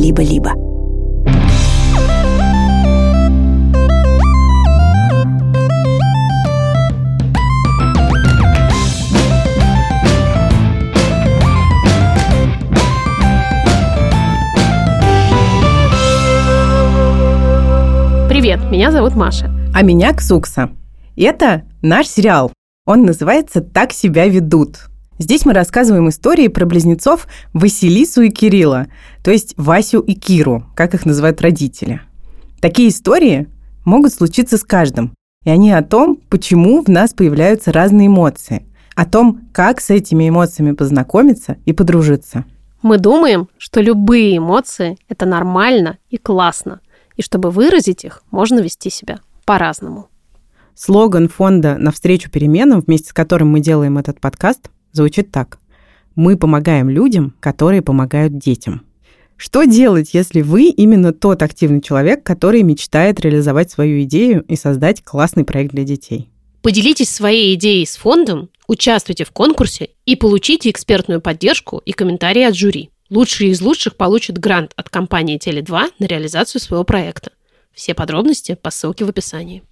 либо-либо. Привет, меня зовут Маша. А меня Ксукса. Это наш сериал. Он называется «Так себя ведут». Здесь мы рассказываем истории про близнецов Василису и Кирилла, то есть Васю и Киру, как их называют родители. Такие истории могут случиться с каждым, и они о том, почему в нас появляются разные эмоции, о том, как с этими эмоциями познакомиться и подружиться. Мы думаем, что любые эмоции – это нормально и классно, и чтобы выразить их, можно вести себя по-разному. Слоган фонда «Навстречу переменам», вместе с которым мы делаем этот подкаст, звучит так. Мы помогаем людям, которые помогают детям. Что делать, если вы именно тот активный человек, который мечтает реализовать свою идею и создать классный проект для детей? Поделитесь своей идеей с фондом, участвуйте в конкурсе и получите экспертную поддержку и комментарии от жюри. Лучшие из лучших получат грант от компании Теле2 на реализацию своего проекта. Все подробности по ссылке в описании.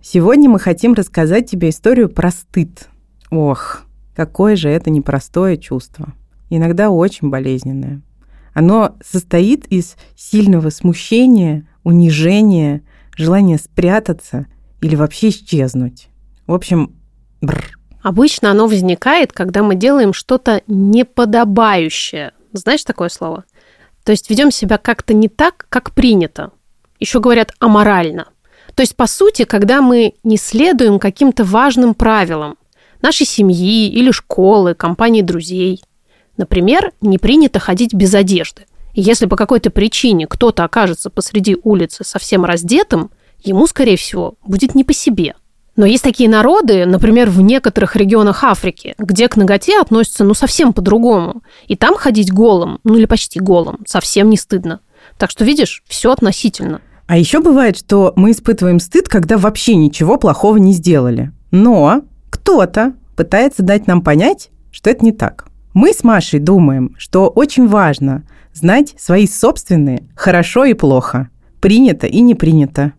Сегодня мы хотим рассказать тебе историю про стыд. Ох, Какое же это непростое чувство. Иногда очень болезненное. Оно состоит из сильного смущения, унижения, желания спрятаться или вообще исчезнуть. В общем, бррр. Обычно оно возникает, когда мы делаем что-то неподобающее. Знаешь такое слово? То есть ведем себя как-то не так, как принято. Еще говорят аморально. То есть, по сути, когда мы не следуем каким-то важным правилам, нашей семьи или школы, компании друзей. Например, не принято ходить без одежды. И если по какой-то причине кто-то окажется посреди улицы совсем раздетым, ему, скорее всего, будет не по себе. Но есть такие народы, например, в некоторых регионах Африки, где к ноготе относятся ну совсем по-другому. И там ходить голым, ну или почти голым, совсем не стыдно. Так что, видишь, все относительно. А еще бывает, что мы испытываем стыд, когда вообще ничего плохого не сделали. Но кто-то пытается дать нам понять, что это не так. Мы с Машей думаем, что очень важно знать свои собственные хорошо и плохо, принято и не принято,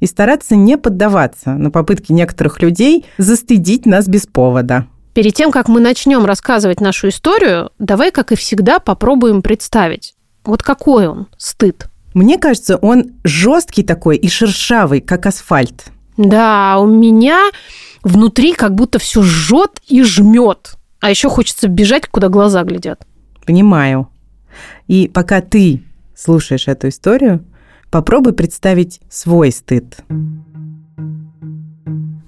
и стараться не поддаваться на попытки некоторых людей застыдить нас без повода. Перед тем, как мы начнем рассказывать нашу историю, давай, как и всегда, попробуем представить. Вот какой он, стыд. Мне кажется, он жесткий такой и шершавый, как асфальт. Да, у меня внутри как будто все жжет и жмет. А еще хочется бежать, куда глаза глядят. Понимаю. И пока ты слушаешь эту историю, попробуй представить свой стыд.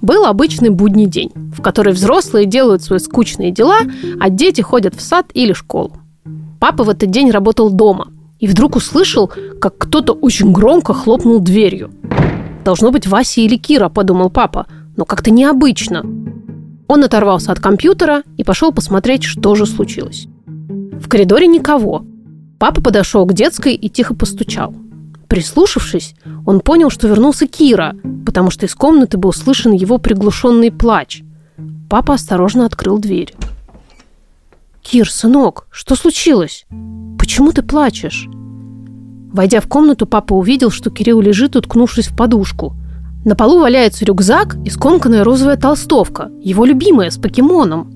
Был обычный будний день, в который взрослые делают свои скучные дела, а дети ходят в сад или школу. Папа в этот день работал дома и вдруг услышал, как кто-то очень громко хлопнул дверью. «Должно быть Вася или Кира», – подумал папа – но как-то необычно. Он оторвался от компьютера и пошел посмотреть, что же случилось. В коридоре никого. Папа подошел к детской и тихо постучал. Прислушавшись, он понял, что вернулся Кира, потому что из комнаты был слышен его приглушенный плач. Папа осторожно открыл дверь. «Кир, сынок, что случилось? Почему ты плачешь?» Войдя в комнату, папа увидел, что Кирилл лежит, уткнувшись в подушку – на полу валяется рюкзак и скомканная розовая толстовка, его любимая, с покемоном.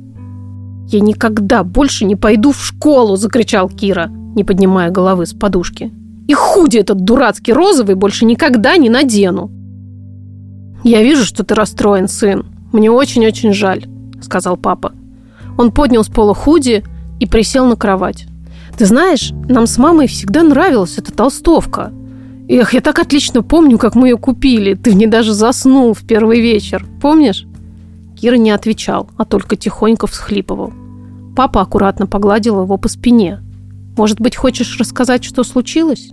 «Я никогда больше не пойду в школу!» – закричал Кира, не поднимая головы с подушки. «И худи этот дурацкий розовый больше никогда не надену!» «Я вижу, что ты расстроен, сын. Мне очень-очень жаль», – сказал папа. Он поднял с пола худи и присел на кровать. «Ты знаешь, нам с мамой всегда нравилась эта толстовка. Эх, я так отлично помню, как мы ее купили. Ты в ней даже заснул в первый вечер. Помнишь? Кира не отвечал, а только тихонько всхлипывал. Папа аккуратно погладил его по спине. «Может быть, хочешь рассказать, что случилось?»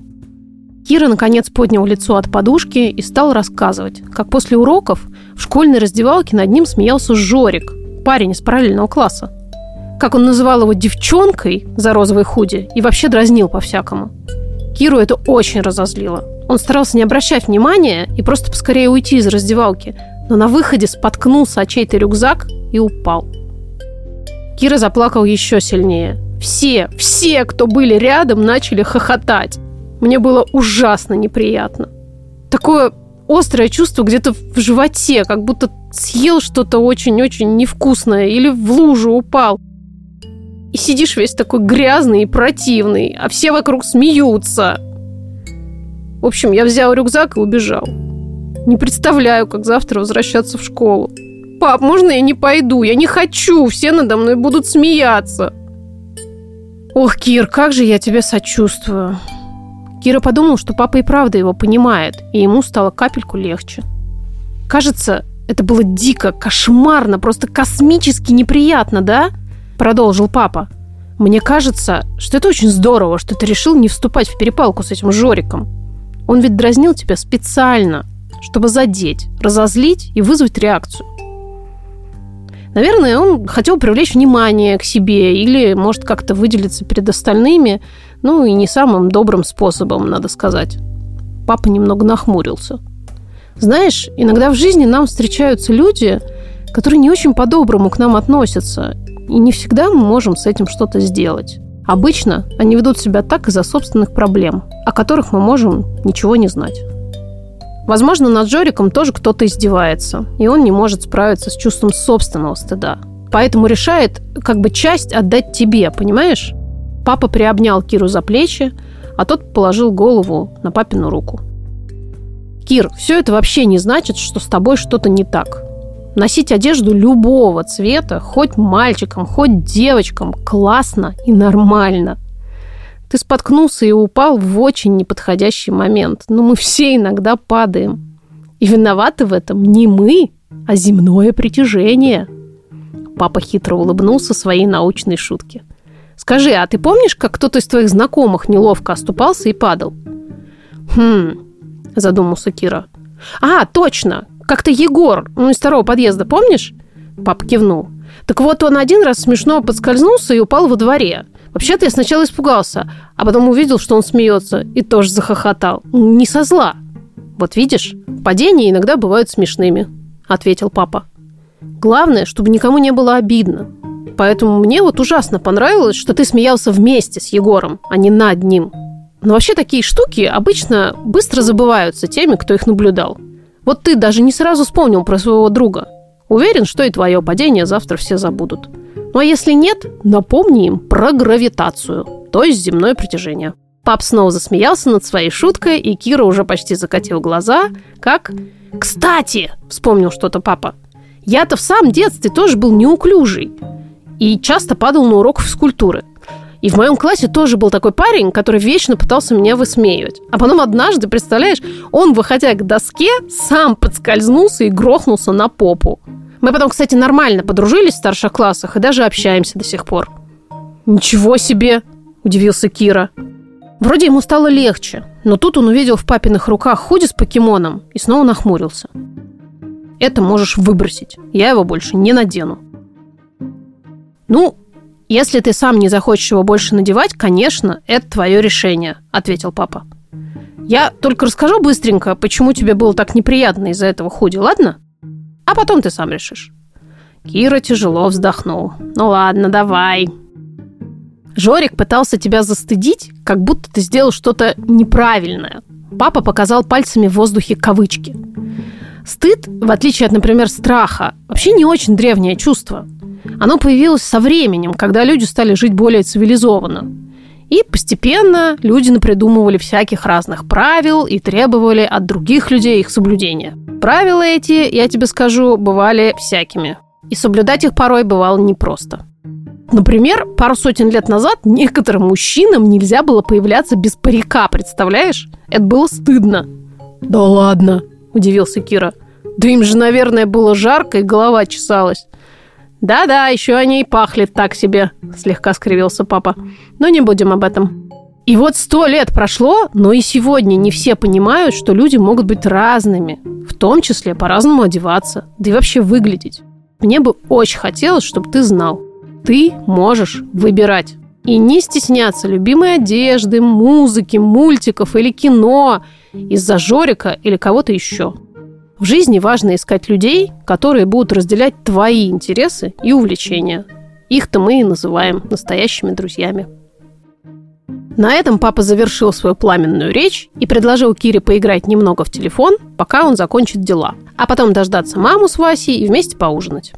Кира, наконец, поднял лицо от подушки и стал рассказывать, как после уроков в школьной раздевалке над ним смеялся Жорик, парень из параллельного класса. Как он называл его девчонкой за розовой худи и вообще дразнил по-всякому. Киру это очень разозлило. Он старался не обращать внимания и просто поскорее уйти из раздевалки, но на выходе споткнулся о чей-то рюкзак и упал. Кира заплакал еще сильнее. Все, все, кто были рядом, начали хохотать. Мне было ужасно неприятно. Такое острое чувство где-то в животе, как будто съел что-то очень-очень невкусное или в лужу упал. И сидишь весь такой грязный и противный, а все вокруг смеются. В общем, я взял рюкзак и убежал. Не представляю, как завтра возвращаться в школу. Пап, можно я не пойду? Я не хочу, все надо мной будут смеяться. Ох, Кир, как же я тебе сочувствую. Кира подумал, что папа и правда его понимает, и ему стало капельку легче. Кажется, это было дико, кошмарно, просто космически неприятно, да? Продолжил папа. Мне кажется, что это очень здорово, что ты решил не вступать в перепалку с этим Жориком. Он ведь дразнил тебя специально, чтобы задеть, разозлить и вызвать реакцию. Наверное, он хотел привлечь внимание к себе или, может, как-то выделиться перед остальными, ну и не самым добрым способом, надо сказать. Папа немного нахмурился. Знаешь, иногда в жизни нам встречаются люди, которые не очень по-доброму к нам относятся, и не всегда мы можем с этим что-то сделать. Обычно они ведут себя так из-за собственных проблем, о которых мы можем ничего не знать. Возможно, над Жориком тоже кто-то издевается, и он не может справиться с чувством собственного стыда. Поэтому решает как бы часть отдать тебе, понимаешь? Папа приобнял Киру за плечи, а тот положил голову на папину руку. Кир, все это вообще не значит, что с тобой что-то не так. Носить одежду любого цвета, хоть мальчикам, хоть девочкам, классно и нормально. Ты споткнулся и упал в очень неподходящий момент. Но мы все иногда падаем. И виноваты в этом не мы, а земное притяжение. Папа хитро улыбнулся своей научной шутке. Скажи, а ты помнишь, как кто-то из твоих знакомых неловко оступался и падал? Хм, задумался Кира. А, точно, как-то Егор, ну, из второго подъезда, помнишь? Папа кивнул. Так вот, он один раз смешно подскользнулся и упал во дворе. Вообще-то я сначала испугался, а потом увидел, что он смеется, и тоже захохотал. Не со зла. Вот видишь, падения иногда бывают смешными, ответил папа. Главное, чтобы никому не было обидно. Поэтому мне вот ужасно понравилось, что ты смеялся вместе с Егором, а не над ним. Но вообще такие штуки обычно быстро забываются теми, кто их наблюдал. Вот ты даже не сразу вспомнил про своего друга. Уверен, что и твое падение завтра все забудут. Ну а если нет, напомни им про гравитацию, то есть земное притяжение. Пап снова засмеялся над своей шуткой, и Кира уже почти закатил глаза, как... «Кстати!» – вспомнил что-то папа. «Я-то в самом детстве тоже был неуклюжий и часто падал на урок физкультуры. И в моем классе тоже был такой парень, который вечно пытался меня высмеивать. А потом однажды, представляешь, он, выходя к доске, сам подскользнулся и грохнулся на попу. Мы потом, кстати, нормально подружились в старших классах и даже общаемся до сих пор. «Ничего себе!» – удивился Кира. Вроде ему стало легче, но тут он увидел в папиных руках худи с покемоном и снова нахмурился. «Это можешь выбросить. Я его больше не надену». «Ну, «Если ты сам не захочешь его больше надевать, конечно, это твое решение», – ответил папа. «Я только расскажу быстренько, почему тебе было так неприятно из-за этого худи, ладно? А потом ты сам решишь». Кира тяжело вздохнул. «Ну ладно, давай». Жорик пытался тебя застыдить, как будто ты сделал что-то неправильное. Папа показал пальцами в воздухе кавычки. Стыд, в отличие от, например, страха, вообще не очень древнее чувство – оно появилось со временем, когда люди стали жить более цивилизованно. И постепенно люди напридумывали всяких разных правил и требовали от других людей их соблюдения. Правила эти, я тебе скажу, бывали всякими. И соблюдать их порой бывало непросто. Например, пару сотен лет назад некоторым мужчинам нельзя было появляться без парика, представляешь? Это было стыдно. «Да ладно», – удивился Кира. «Да им же, наверное, было жарко и голова чесалась». «Да-да, еще они и пахли так себе», – слегка скривился папа. «Но не будем об этом». И вот сто лет прошло, но и сегодня не все понимают, что люди могут быть разными, в том числе по-разному одеваться, да и вообще выглядеть. Мне бы очень хотелось, чтобы ты знал. Ты можешь выбирать. И не стесняться любимой одежды, музыки, мультиков или кино из-за Жорика или кого-то еще. В жизни важно искать людей, которые будут разделять твои интересы и увлечения. Их-то мы и называем настоящими друзьями. На этом папа завершил свою пламенную речь и предложил Кире поиграть немного в телефон, пока он закончит дела, а потом дождаться маму с Васей и вместе поужинать.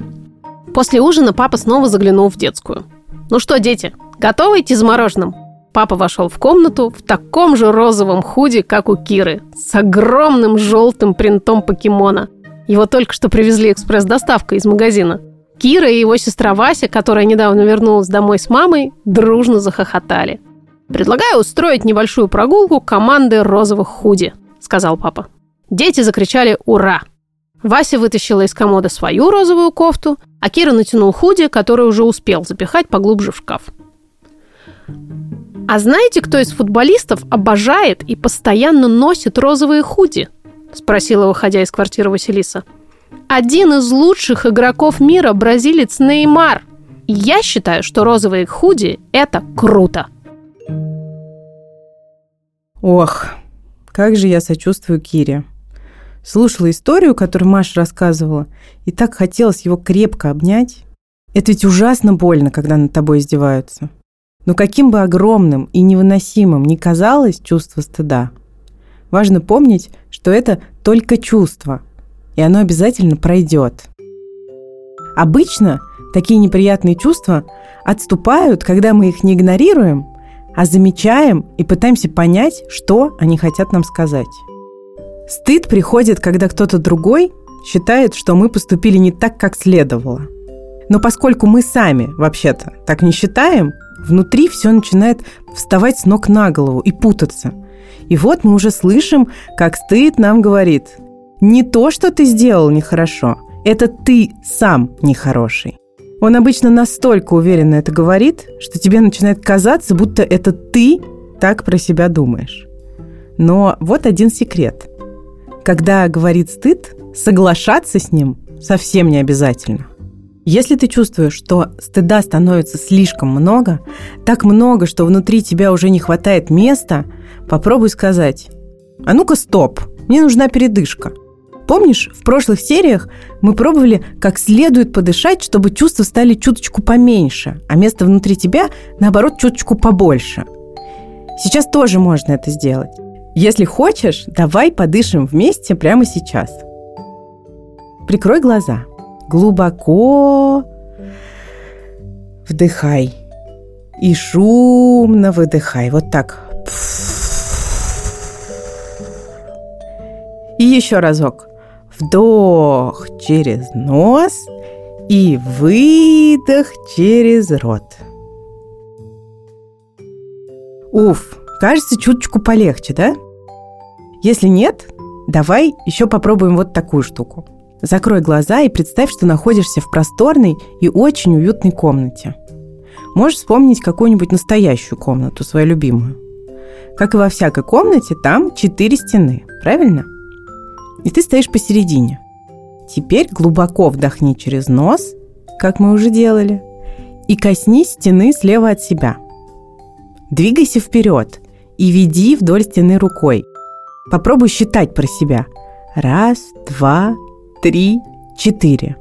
После ужина папа снова заглянул в детскую. «Ну что, дети, готовы идти за мороженым?» Папа вошел в комнату в таком же розовом худи, как у Киры, с огромным желтым принтом покемона. Его только что привезли экспресс-доставкой из магазина. Кира и его сестра Вася, которая недавно вернулась домой с мамой, дружно захохотали. «Предлагаю устроить небольшую прогулку команды розовых худи», — сказал папа. Дети закричали «Ура!». Вася вытащила из комода свою розовую кофту, а Кира натянул худи, который уже успел запихать поглубже в шкаф. А знаете, кто из футболистов обожает и постоянно носит розовые худи? Спросила, выходя из квартиры Василиса. Один из лучших игроков мира бразилец Неймар. Я считаю, что розовые худи – это круто. Ох, как же я сочувствую Кире. Слушала историю, которую Маша рассказывала, и так хотелось его крепко обнять. Это ведь ужасно больно, когда над тобой издеваются. Но каким бы огромным и невыносимым ни казалось чувство стыда, важно помнить, что это только чувство, и оно обязательно пройдет. Обычно такие неприятные чувства отступают, когда мы их не игнорируем, а замечаем и пытаемся понять, что они хотят нам сказать. Стыд приходит, когда кто-то другой считает, что мы поступили не так, как следовало. Но поскольку мы сами, вообще-то, так не считаем, Внутри все начинает вставать с ног на голову и путаться. И вот мы уже слышим, как стыд нам говорит, не то, что ты сделал нехорошо, это ты сам нехороший. Он обычно настолько уверенно это говорит, что тебе начинает казаться, будто это ты так про себя думаешь. Но вот один секрет. Когда говорит стыд, соглашаться с ним совсем не обязательно – если ты чувствуешь, что стыда становится слишком много, так много, что внутри тебя уже не хватает места, попробуй сказать «А ну-ка, стоп, мне нужна передышка». Помнишь, в прошлых сериях мы пробовали как следует подышать, чтобы чувства стали чуточку поменьше, а место внутри тебя, наоборот, чуточку побольше. Сейчас тоже можно это сделать. Если хочешь, давай подышим вместе прямо сейчас. Прикрой глаза – Глубоко вдыхай и шумно выдыхай. Вот так. И еще разок. Вдох через нос и выдох через рот. Уф, кажется, чуточку полегче, да? Если нет, давай еще попробуем вот такую штуку. Закрой глаза и представь, что находишься в просторной и очень уютной комнате. Можешь вспомнить какую-нибудь настоящую комнату, свою любимую. Как и во всякой комнате, там четыре стены, правильно? И ты стоишь посередине. Теперь глубоко вдохни через нос, как мы уже делали, и коснись стены слева от себя. Двигайся вперед и веди вдоль стены рукой. Попробуй считать про себя. Раз, два, три, четыре.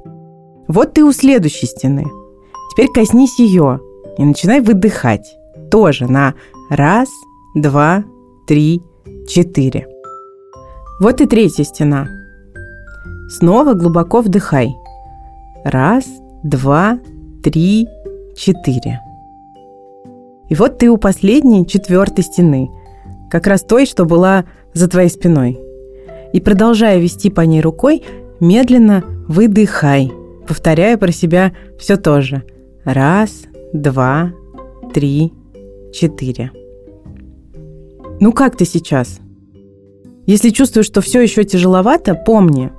Вот ты у следующей стены. Теперь коснись ее и начинай выдыхать. Тоже на раз, два, три, четыре. Вот и третья стена. Снова глубоко вдыхай. Раз, два, три, четыре. И вот ты у последней четвертой стены, как раз той, что была за твоей спиной. И продолжая вести по ней рукой, Медленно выдыхай, повторяя про себя все то же. Раз, два, три, четыре. Ну как ты сейчас? Если чувствуешь, что все еще тяжеловато, помни,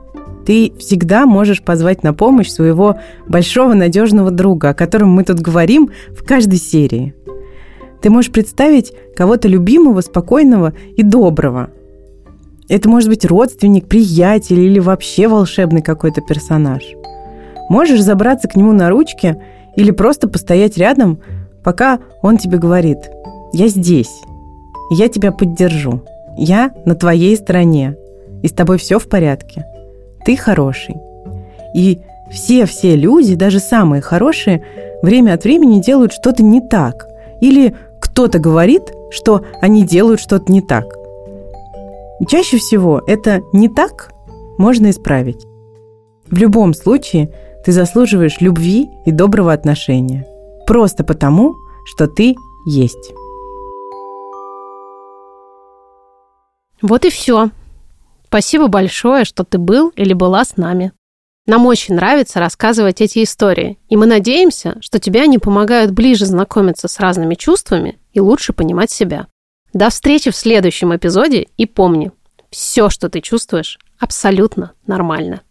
ты всегда можешь позвать на помощь своего большого надежного друга, о котором мы тут говорим в каждой серии. Ты можешь представить кого-то любимого, спокойного и доброго, это может быть родственник, приятель или вообще волшебный какой-то персонаж. Можешь забраться к нему на ручки или просто постоять рядом, пока он тебе говорит «Я здесь, я тебя поддержу, я на твоей стороне, и с тобой все в порядке, ты хороший». И все-все люди, даже самые хорошие, время от времени делают что-то не так. Или кто-то говорит что они делают что-то не так. И чаще всего это «не так» можно исправить. В любом случае ты заслуживаешь любви и доброго отношения. Просто потому, что ты есть. Вот и все. Спасибо большое, что ты был или была с нами. Нам очень нравится рассказывать эти истории, и мы надеемся, что тебе они помогают ближе знакомиться с разными чувствами и лучше понимать себя. До встречи в следующем эпизоде и помни, все, что ты чувствуешь, абсолютно нормально.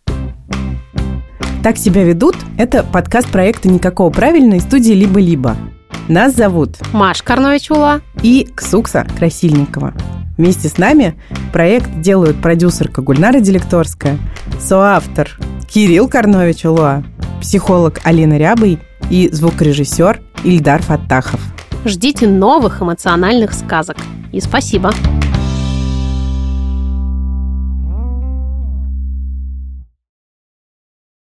«Так себя ведут» – это подкаст проекта «Никакого правильной» студии «Либо-либо». Нас зовут Маш Карнович-Ула и Ксукса Красильникова. Вместе с нами проект делают продюсерка Гульнара Делекторская, соавтор Кирилл Карнович Улуа, психолог Алина Рябый и звукорежиссер Ильдар Фаттахов. Ждите новых эмоциональных сказок. И спасибо.